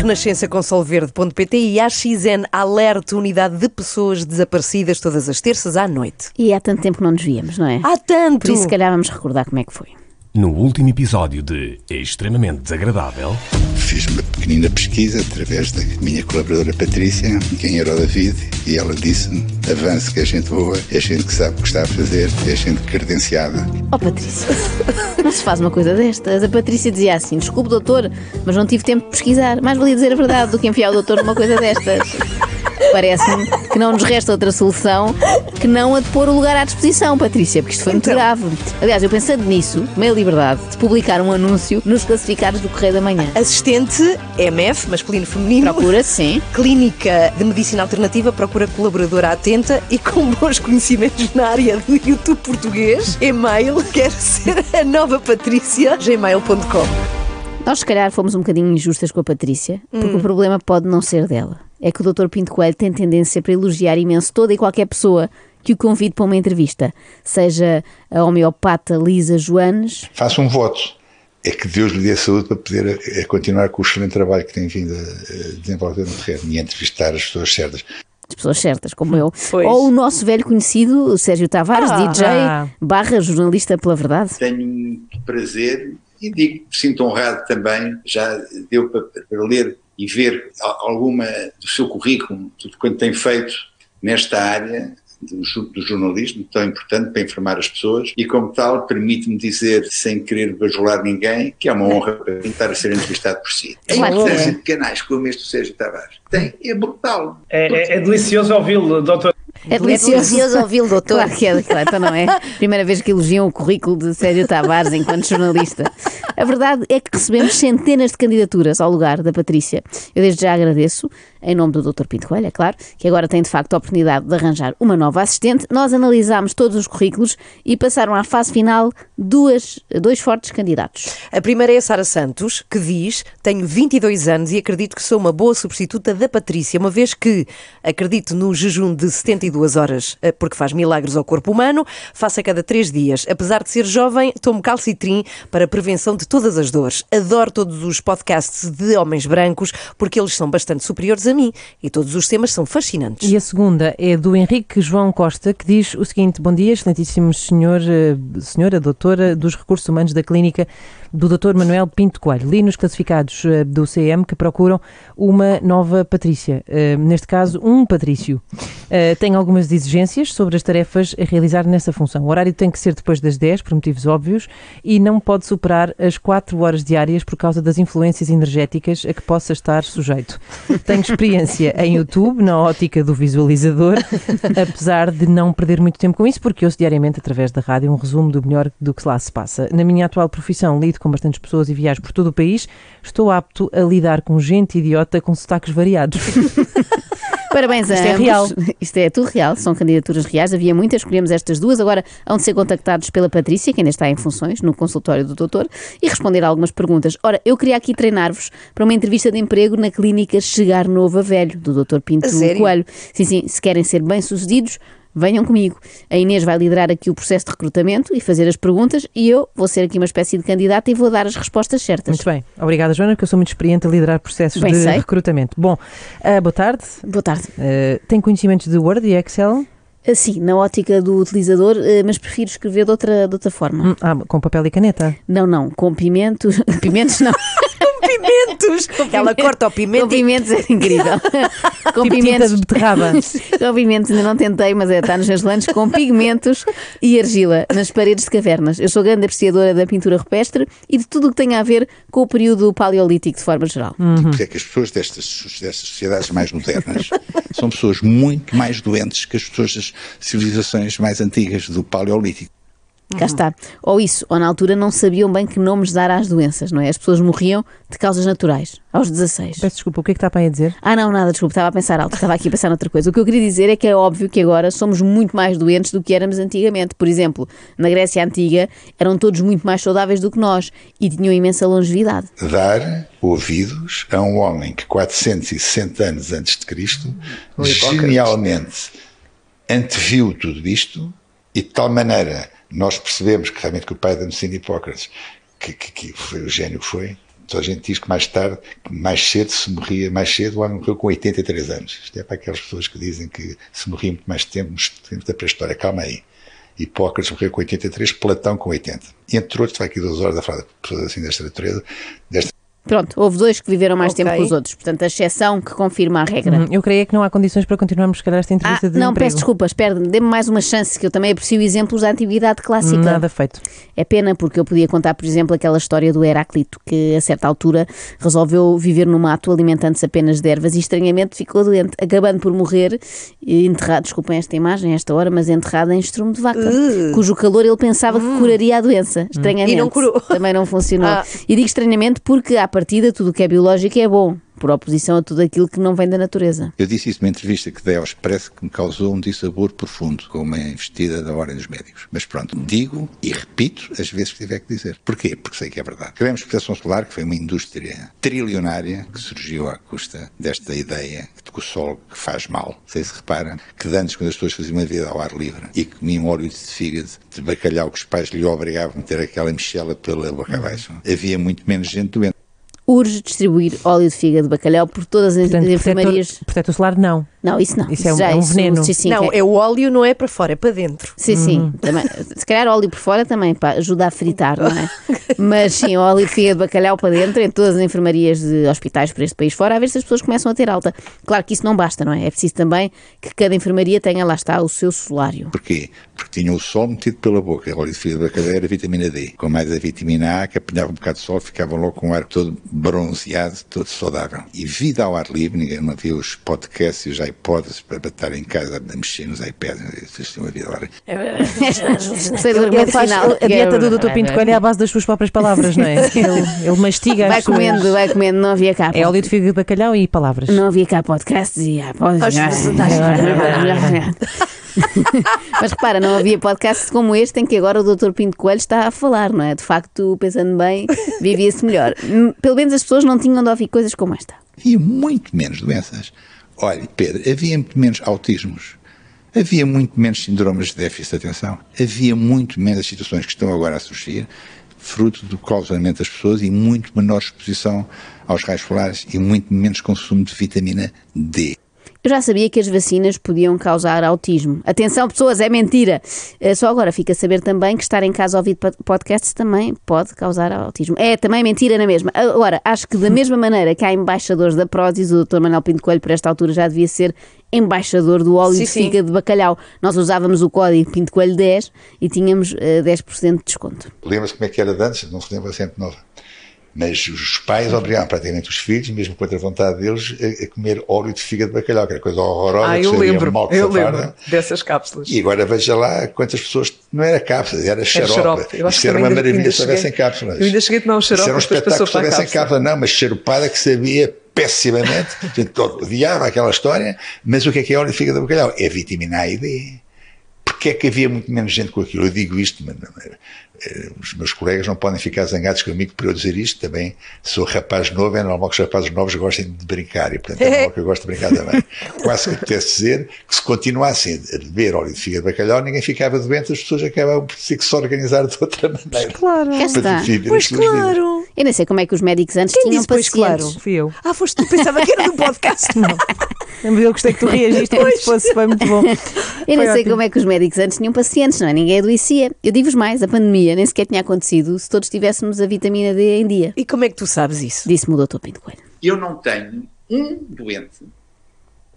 Renascença com Solverde.pt e AXN Alerta Unidade de Pessoas Desaparecidas todas as terças à noite. E há tanto tempo que não nos víamos, não é? Há tanto! Por isso, se calhar, vamos recordar como é que foi. No último episódio de É Extremamente Desagradável, Fiz uma pequenina pesquisa através da minha colaboradora Patrícia, quem era o David, e ela disse-me: avance que é gente boa, é gente que sabe o que está a fazer, é gente credenciada. Oh, Patrícia, não se faz uma coisa destas. A Patrícia dizia assim: desculpe, doutor, mas não tive tempo de pesquisar. Mais valia dizer a verdade do que enfiar o doutor numa coisa destas. Parece-me que não nos resta outra solução que não a de pôr o lugar à disposição, Patrícia, porque isto foi muito Então. grave. Aliás, eu pensando nisso, tomei a liberdade de publicar um anúncio nos classificados do Correio da Manhã. Assistente MF, masculino feminino. Procura, sim. Clínica de Medicina Alternativa procura colaboradora atenta e com bons conhecimentos na área do YouTube português. E-mail, quer ser a nova Patrícia, gmail.com. Nós, se calhar, fomos um bocadinho injustas com a Patrícia, porque Hum. o problema pode não ser dela. É que o Dr. Pinto Coelho tem tendência para elogiar imenso toda e qualquer pessoa que o convide para uma entrevista, seja a homeopata Lisa Joanes, Faça um voto. É que Deus lhe dê saúde para poder eh, continuar com o excelente trabalho que tem vindo a eh, desenvolver no terreno e entrevistar as pessoas certas. as pessoas certas, como eu, Pois. ou o nosso velho conhecido, o Sérgio Tavares, Ah. DJ, barra jornalista pela verdade. tenho muito prazer e digo, sinto honrado também, já deu para, para ler e ver alguma do seu currículo, tudo quanto tem feito nesta área do, jornalismo, tão importante para informar as pessoas, e como tal, permite-me dizer, sem querer bajular ninguém, que é uma honra para mim estar a ser entrevistado por si. A Claro importância é. de canais como este do Sérgio Tavares tem, é brutal. É, é- é delicioso ouvi-lo, doutor. É delicioso ouvi-lo, doutor. Claro que é, claro, então não é? Primeira vez que elogiam o currículo de Sérgio Tavares enquanto jornalista. A verdade é que recebemos centenas de candidaturas ao lugar da Patrícia. Eu desde já agradeço, em nome do Dr. Pinto Coelho, é claro, que agora tem de facto a oportunidade de arranjar uma nova assistente. Nós analisámos todos os currículos e passaram à fase final duas, dois fortes candidatos. A primeira é a Sara Santos, que diz: Tenho 22 anos e acredito que sou uma boa substituta da Patrícia, uma vez que acredito no jejum de 72 horas, eh, porque faz milagres ao corpo humano, faço a cada 3 dias. Apesar de ser jovem, tomo calcitrim para prevenção de todas as dores. Adoro todos os podcasts de homens brancos, porque eles são bastante superiores a mim e todos os temas são fascinantes. E a segunda é do Henrique João Costa, que diz o seguinte: Bom dia, excelentíssimo senhor, eh, senhora doutora dos recursos humanos da clínica do Dr. Manuel Pinto Coelho. Li nos classificados eh, do CM que procuram uma nova Patrícia, eh, neste caso, um Patrício. Eh, Tem algumas exigências sobre as tarefas a realizar nessa função. O horário tem que ser depois das 10, por motivos óbvios, e não pode superar as 4 horas diárias por causa das influências energéticas a que possa estar sujeito. Tenho experiência em YouTube, na ótica do visualizador, apesar de não perder muito tempo com isso, porque ouço diariamente através da rádio um resumo do melhor do que lá se passa. Na minha atual profissão, lido com bastantes pessoas e viajo por todo o país, estou apto a lidar com gente idiota com sotaques variados. Parabéns a Isto é ambos. real. Isto é tudo real, são candidaturas reais. Havia muitas, escolhemos estas duas. Agora hão de ser contactados pela Patrícia, que ainda está em funções, no consultório do doutor, e responder a algumas perguntas. Ora, eu queria aqui treinar-vos para uma entrevista de emprego na clínica Chegar Novo a Velho, do doutor Pinto? Coelho. Sim, sim, se querem ser bem-sucedidos, venham comigo. A Inês vai liderar aqui o processo de recrutamento e fazer as perguntas, e eu vou ser aqui uma espécie de candidata e vou dar as respostas certas. Muito bem. Obrigada, Joana, porque eu sou muito experiente a liderar processos Bem de sei. recrutamento. Bom, ah, boa tarde. Boa tarde. Ah, tem conhecimentos de Word e Excel? Assim, na ótica do utilizador, mas prefiro escrever de outra, de outra forma. Hum, Ah, com papel e caneta? Não, não, com pimentos. Pimentos não. Pimentos! Ela corta o pimento Com pimentos é incrível. com Tipo tinta de beterraba. com pimentos, ainda não tentei, mas é, está nos meus planos, com pigmentos e argila nas paredes de cavernas. Eu sou grande apreciadora da pintura rupestre e de tudo o que tem a ver com o período paleolítico de forma geral. Porque é que as pessoas destas, destas sociedades mais modernas são pessoas muito mais doentes que as pessoas das civilizações mais antigas do Paleolítico. Cá está. Ou isso, ou na altura não sabiam bem que nomes dar às doenças, não é? As pessoas morriam de causas naturais, aos 16. Peço desculpa, o que é que está para aí a dizer? Ah, não, nada, desculpa, estava a pensar alto, estava aqui a pensar noutra coisa. O que eu queria dizer é que é óbvio que agora somos muito mais doentes do que éramos antigamente. Por exemplo, na Grécia Antiga eram todos muito mais saudáveis do que nós e tinham imensa longevidade. Dar ouvidos a um homem que 460 anos antes de Cristo genialmente anteviu tudo isto e de tal maneira nós percebemos que realmente que o pai da medicina Hipócrates que, que, que foi o gênio que foi Toda a gente diz que mais tarde, mais cedo se morria, mais cedo o homem morreu com 83 anos. Isto é para aquelas pessoas que dizem que se morria muito mais tempo, nos tempos da pré-história. Calma aí. Hipócrates morreu com 83, Platão com 80. Entre outros, vai aqui duas horas a falar de pessoas assim desta natureza, desta Pronto, houve dois que viveram mais Ok. tempo que os outros. Portanto, a exceção que confirma a regra. Hum, Eu creio que não há condições para continuarmos, se calhar, esta Ah, entrevista de não, emprego. peço desculpa, espera, dê-me mais uma chance, que eu também aprecio exemplos da antiguidade clássica. Nada feito. É pena porque eu podia contar, por exemplo, aquela história do Heráclito, que a certa altura resolveu viver no mato alimentando-se apenas de ervas e estranhamente ficou doente, acabando por morrer enterrado, desculpem esta imagem, esta hora, mas enterrado em estrume de vaca, cujo calor ele pensava que curaria a doença. Estranhamente. E não curou. Também não funcionou. Ah. E digo estranhamente porque, à partida, tudo o que é biológico é bom, por oposição a tudo aquilo que não vem da natureza. Eu disse isso numa entrevista que dei ao Expresso que me causou um dissabor profundo com uma investida da Ordem dos Médicos. Mas pronto, digo e repito as vezes que tiver que dizer. Porquê? Porque sei que é verdade. Tivemos proteção solar, que foi uma indústria trilionária que surgiu à custa desta ideia de que o sol que faz mal. Sei se repara que antes, quando as pessoas faziam uma vida ao ar livre e comiam óleo de fígado, de bacalhau que os pais lhe obrigavam a meter aquela michela pela boca abaixo, havia muito menos gente doente. Urge distribuir óleo de fígado de bacalhau por todas as Portanto, enfermarias. protetor, protetor solar, não. Não, isso não. Isso é um- já é um isso- veneno. Sim, sim, não, é o óleo não é para fora, é para dentro. Sim, sim. Também, se calhar óleo por fora também pá, ajuda a fritar, não é? Mas sim, óleo de fígado de bacalhau para dentro, em todas as enfermarias de hospitais por este país fora, a ver se as pessoas começam a ter alta. Claro que isso não basta, não é? É preciso também que cada enfermaria tenha, lá está, o seu solário. Porquê? Porque tinha o sol metido pela boca. O óleo de fígado de bacalhau era vitamina D. Com mais a vitamina A, que apanhava um bocado de sol, ficavam logo com o ar todo bronzeado, todo saudável. E vida ao ar livre, ninguém não havia os podcasts e os iPods para estar em casa a mexer nos iPads. Vocês tinham uma vida ao ar livre. Final. a dieta do Dr. Pinto Coelho é à base das suas próprias palavras, não é? Ele, ele mastiga Vai as suas... comendo, vai comendo, não havia cá. É óleo de fígado de bacalhau e palavras. Não havia cá podcasts e há podcasts. Mas repara, não havia podcast como este em que agora o Dr. Pinto Coelho está a falar, não é? De facto, pensando bem, vivia-se melhor. Hum, Pelo menos as pessoas não tinham de ouvir coisas como esta. Havia muito menos doenças. Olha, Pedro, havia muito menos autismos. Havia muito menos síndromes de déficit de atenção. Havia muito menos situações que estão agora a surgir, fruto do causamento das pessoas e muito menor exposição aos raios solares e muito menos consumo de vitamina D. Eu já sabia que as vacinas podiam causar autismo. Atenção, pessoas, é mentira. Eh, Só agora fica a saber também que estar em casa a ouvir pod- podcasts também pode causar autismo. É também mentira na mesma. Agora, acho que da mesma maneira que há embaixadores da prótese, o Dr. Manuel Pinto Coelho, por esta altura, já devia ser embaixador do óleo Sim, de fígado de bacalhau. Nós usávamos o código Pinto Coelho 10 e tínhamos eh, 10% de desconto. Lembra-se como é que era de antes? Não se lembra sempre nova. Mas os pais obrigavam praticamente os filhos, mesmo contra a vontade deles, a, a comer óleo de fígado de bacalhau, que era coisa horrorosa, Ah, eu lembro, mal eu safada. lembro dessas cápsulas. E agora veja lá quantas pessoas. Não era cápsulas, era xarope. Isto que era uma maravilha se houvessem cápsulas. eu ainda cheguei a tomar um xarope, Isto era um espetáculo se houvessem cápsula. cápsula. Não, mas charupada que sabia pessimamente. Odiava aquela história. Mas o que é que é óleo de fígado de bacalhau? É vitamina A e D. Porque é que havia muito menos gente com aquilo? Eu digo isto, mas eh, os meus colegas não podem ficar zangados comigo por eu dizer isto. Também sou rapaz novo, é normal que os rapazes novos gostem de brincar e, portanto, é normal que eu gosto de brincar também. Quase que apetece dizer que se continuassem a beber óleo de fígado de bacalhau, ninguém ficava doente, as pessoas acabavam por ter que se organizar de outra maneira. Claro. Cá está. Para Pois claro. Eu nem sei como é que os médicos antes Quem tinham disse pois pacientes. claro? Fui eu. Ah, foste tu, pensava que era do podcast. Não. Eu gostei que tu reagiste como se fosse, foi muito bom. Eu Foi nem sei ótimo. como é que os médicos antes tinham pacientes, não é? Ninguém adoecia. Eu digo-vos mais, a pandemia nem sequer tinha acontecido se todos tivéssemos a vitamina D em dia. E como é que tu sabes isso? Disse-me o Dr. Pinto Coelho. Eu não tenho um doente,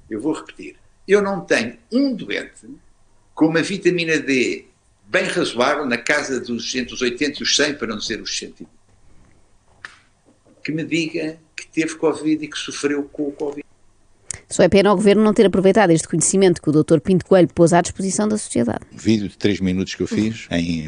eu vou repetir, eu não tenho um doente com uma vitamina D bem razoável, na casa dos entre os 80 e os 100, para não dizer os 120, que me diga que teve Covid e que sofreu com o Covid. Só é pena o governo não ter aproveitado este conhecimento que o Dr. Pinto Coelho pôs à disposição da sociedade. Um vídeo de 3 minutos que eu fiz em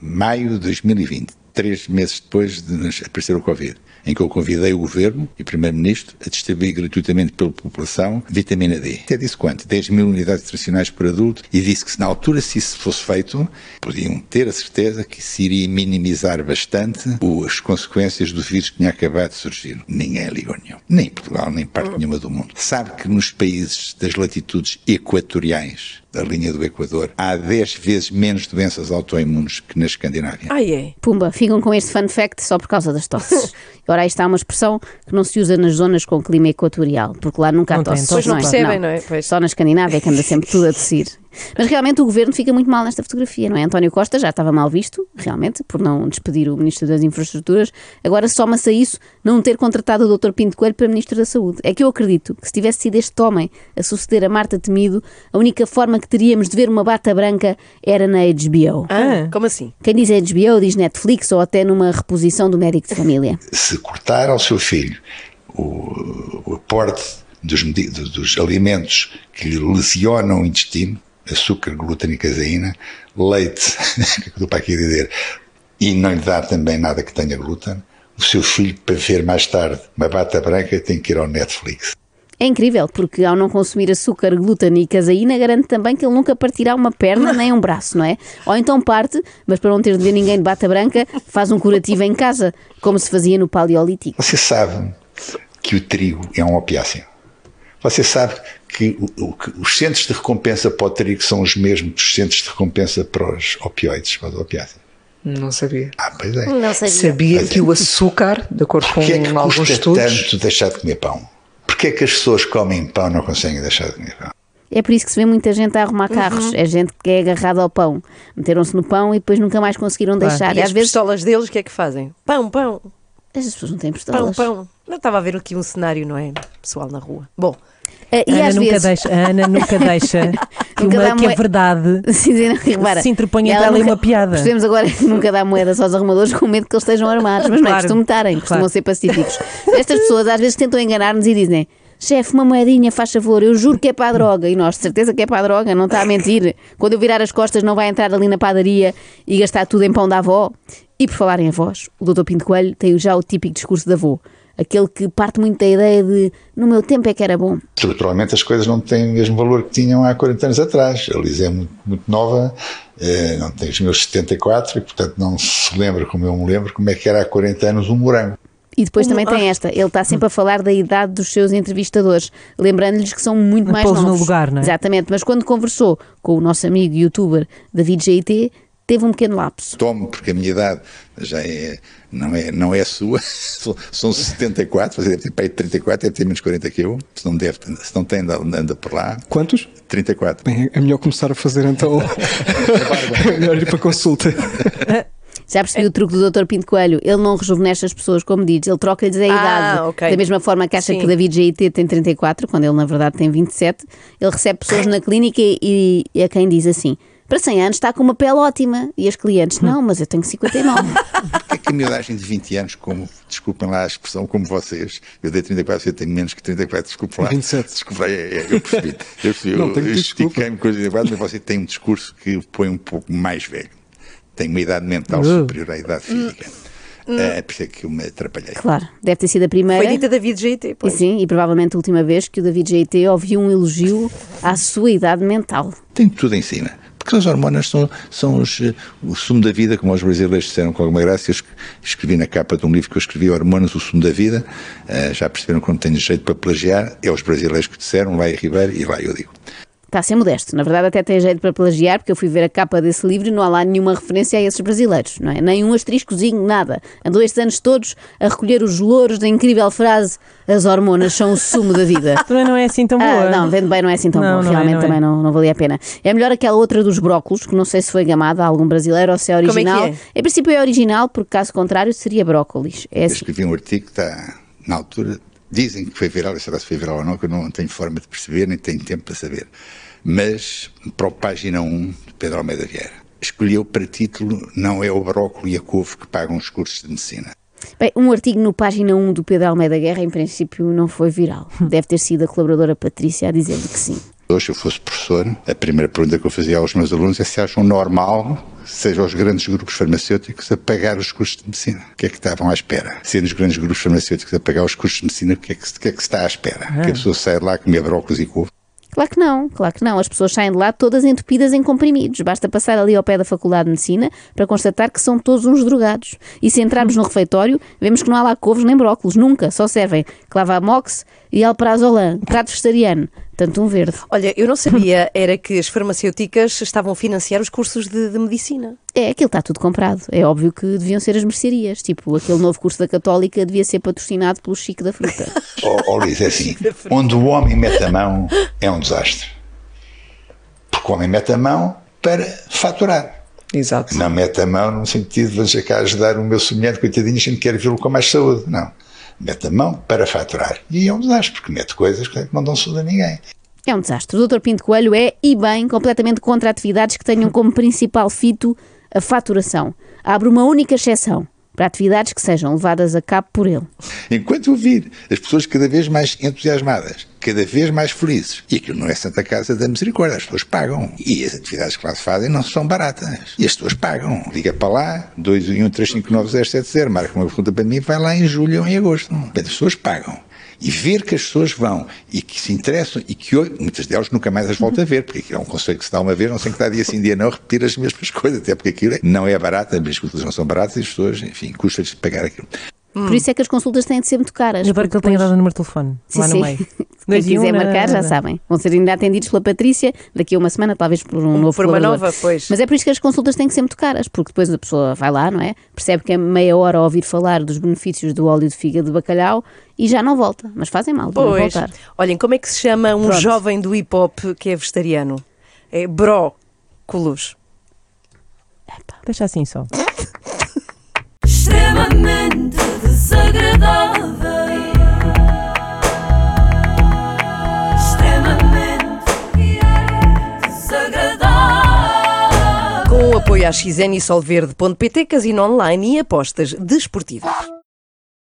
maio de 2020, três meses depois de aparecer o Covid, em que eu convidei o Governo e o Primeiro-Ministro a distribuir gratuitamente pela população vitamina D. Até disse quanto? 10 mil unidades nutricionais por adulto e disse que se na altura se isso fosse feito, podiam ter a certeza que isso iria minimizar bastante as consequências do vírus que tinha acabado de surgir. Ninguém ligou nenhum. Nem Portugal, nem parte nenhuma do mundo. Sabe que nos países das latitudes equatoriais da linha do Equador, há 10 vezes menos doenças autoimunes que na Escandinávia. Ai é. Pumba, ficam com este fun fact só por causa das tosses. Ora, aí está uma expressão que não se usa nas zonas com clima equatorial, porque lá nunca há Não tem tosses. não é? percebem, não é? Pois. Só na Escandinávia que anda sempre tudo a tossir. Mas realmente o governo fica muito mal nesta fotografia, não é? António Costa já estava mal visto, realmente, por não despedir o Ministro das Infraestruturas. Agora soma-se a isso não ter contratado o Dr. Pinto Coelho para Ministro da Saúde. É que eu acredito que se tivesse sido este homem a suceder a Marta Temido, a única forma que teríamos de ver uma bata branca era na HBO. Ah, como assim? Quem diz HBO diz Netflix ou até numa reposição do médico de família. Se cortar ao seu filho o, o aporte dos, dos alimentos que lhe lesionam o intestino, açúcar, glúten e caseína, leite, o que é estou para aqui dizer, e não lhe dar também nada que tenha glúten, o seu filho, para ver mais tarde uma bata branca, tem que ir ao Netflix. É incrível, porque ao não consumir açúcar, glúten e caseína, garante também que ele nunca partirá uma perna nem um braço, não é? Ou então parte, mas para não ter de ver ninguém de bata branca, faz um curativo em casa, como se fazia no Paleolítico. Você sabe que o trigo é um opiáceo. Você sabe que, o- que os centros de recompensa para o trigo são os mesmos dos centros de recompensa para os opioides, para os opiáceos. Não sabia. Ah, pois é. Não sabia. Sabia que o açúcar, de acordo com Porquê é que alguns custa estudos, tanto deixar de comer pão? Porquê é que as pessoas que comem pão não conseguem deixar de comer pão? É por isso que se vê muita gente a arrumar carros. É gente que é agarrada ao pão. Meteram-se no pão e depois nunca mais conseguiram deixar. E E as às vezes pistolas deles, o que é que fazem? Pão, pão, as pessoas não têm pão, pistolas. pão. Não estava a ver aqui um cenário, não é? Pessoal na rua. Bom, A Ana às nunca vezes. deixa, a Ana nunca deixa que, Nunca uma, dá que moe- verdade Sim, sim, não, repara. se interponha entre ela e uma piada. Percebemos agora que nunca dá moedas aos arrumadores com medo que eles estejam armados, mas não é Claro, costume estarem, costumam claro. ser pacíficos. Estas pessoas às vezes tentam enganar-nos e dizem: chefe, uma moedinha, faz favor, eu juro que é para a droga. E nós, de certeza que é para a droga, não está a mentir. Quando eu virar as costas, não vai entrar ali na padaria e gastar tudo em pão da avó. E por falar em avós, o Dr. Pinto Coelho tem já o típico discurso da avó. Aquele que parte muito da ideia de no meu tempo é que era bom. Estruturalmente as coisas não têm o mesmo valor que tinham há 40 anos atrás. A Liz é muito, muito nova, eh, não tem os meus 74 e portanto não se lembra como eu me lembro como é que era há 40 anos um morango. E depois também tem esta, ele está sempre a falar da idade dos seus entrevistadores, lembrando-lhes que são muito mais Pô-los no novos. lugar, não é? Exatamente, mas quando conversou com o nosso amigo youtuber David GIT, teve um pequeno lapso. Tomo, porque a minha idade já é, não é, não é a sua, são, são 74, você deve ter pai de 34, deve ter menos 40 que eu, se não, deve, se não tem, anda, anda por lá. Quantos? 34. Bem, é melhor começar a fazer então. é melhor ir para consulta. Já percebi o truque do Dr. Pinto Coelho, ele não rejuvenesce as pessoas, como diz, ele troca-lhes a Ah, idade. ok. Da mesma forma que acha Sim. que o David GIT tem 34, quando ele na verdade tem 27, ele recebe pessoas na clínica e, e a quem diz assim. Para 100 anos está com uma pele ótima. E as clientes, não, mas eu tenho 59. Porque é que a miudagem de 20 anos, como, desculpem lá a expressão, como vocês, eu dei 34, eu tenho menos que 34, desculpe lá. 27. Desculpe lá, é, é, eu percebi. Eu eu, eu estiquei-me com os 34, mas você tem um discurso que o põe um pouco mais velho. Tem uma idade mental Uh. superior à idade física. É, por isso é que eu me atrapalhei. claro, deve ter sido a primeira. foi dita David. E Pois. sim, e provavelmente a última vez que o David GT ouviu um elogio à sua idade mental. Tem tudo em cima. Porque as hormonas são, são os, eh, o sumo da vida, como os brasileiros disseram com alguma graça. Eu es- escrevi na capa de um livro que eu escrevi, Hormonas, o sumo da vida. Eh, já perceberam que não tenho jeito para plagiar. É os brasileiros que disseram, lá em Ribeiro, e lá eu digo. Está a ser modesto. Na verdade, até tem jeito para plagiar, porque eu fui ver a capa desse livro e não há lá nenhuma referência a esses brasileiros, não é? Nem um asteriscozinho, nada. Andou estes anos todos a recolher os louros da incrível frase: as hormonas são o sumo da vida. Também não é assim tão boa. Ah, não, vendo bem não é assim tão Não, bom, não é, realmente não é. também não, não valia a pena. É melhor aquela outra dos brócolos, que não sei se foi gamada a algum brasileiro ou se é é que original. é? Em princípio é original, porque caso contrário seria brócolis. É Eu assim. escrevi um artigo que está, na altura, dizem que foi viral, será se foi viral ou não, que eu não tenho forma de perceber, nem tenho tempo para saber. Mas, para o página 1 de Pedro Almeida Vieira, escolheu para título Não é o brócolis e a couve que pagam os cursos de medicina. Bem, um artigo no página 1 do Pedro Almeida Guerra, em princípio, não foi viral. Deve ter sido a colaboradora Patrícia a dizer-lhe que sim. Hoje, se eu fosse professor, a primeira pergunta que eu fazia aos meus alunos é se acham normal, seja os grandes grupos farmacêuticos, a pagar os cursos de medicina. O que é que estavam à espera? Sendo os grandes grupos farmacêuticos a pagar os cursos de medicina, o que é que, que, é que se está à espera? Que a pessoa saia de lá comer brócolis e couve? Claro que não, claro que não. As pessoas saem de lá todas entupidas em comprimidos. Basta passar ali ao pé da Faculdade de Medicina para constatar que são todos uns drogados. E se entrarmos no refeitório, vemos que não há lá couves nem brócolis, nunca. Só servem clavamox e alprazolam, prato vegetariano, tanto um verde. Olha, eu não sabia, era que as farmacêuticas estavam a financiar os cursos de, de medicina. É, aquilo está tudo comprado. É óbvio que deviam ser as mercearias. Tipo, aquele novo curso da Católica devia ser patrocinado pelo Chico da Fruta. Ó oh, Luís, é assim, onde o homem mete a mão é um desastre. Porque o homem mete a mão para faturar. Exato. Não mete a mão no sentido de vou cá ajudar o meu semelhante, coitadinho, a gente quer vê-lo com mais saúde. Não. Mete a mão para faturar. E é um desastre, porque mete coisas que não dão saúde a ninguém. É um desastre. O Dr. Pinto Coelho é, e bem, completamente contra atividades que tenham como principal fito a faturação. Abre uma única exceção para atividades que sejam levadas a cabo por ele. Enquanto ouvir as pessoas cada vez mais entusiasmadas, cada vez mais felizes, e aquilo não é Santa Casa da Misericórdia, as pessoas pagam. E as atividades que lá se fazem não são baratas. E as pessoas pagam. Liga para lá, 2135970, marca uma pergunta para mim, vai lá em julho ou em agosto. As pessoas pagam e ver que as pessoas vão e que se interessam e que hoje, muitas delas nunca mais as volta a ver, porque aquilo é um conselho que se dá uma vez, não sei que dá dia sim, dia não, repetir as mesmas coisas, até porque aquilo não é barato, as consultas não são baratas e as pessoas, enfim, custa-lhes pagar aquilo. Por isso é que as consultas têm de ser muito caras. E agora que ele tem dado o número de telefone, Sim, lá no sim. meio. Quem quiser marcar já sabem. Vão ser ainda atendidos pela Patrícia daqui a uma semana, talvez por um novo por uma nova, pois. Mas é por isso que as consultas têm que ser muito caras, porque depois a pessoa vai lá, não é? Percebe que é meia hora a ouvir falar dos benefícios do óleo de fígado de bacalhau e já não volta. Mas fazem mal, Pois. voltar. Olhem, como é que se chama um Pronto. jovem do hip hop que é vegetariano? É brócolos. Deixa assim só. extremamente Com o apoio à XN e Solverde.pt, casino online e apostas desportivas.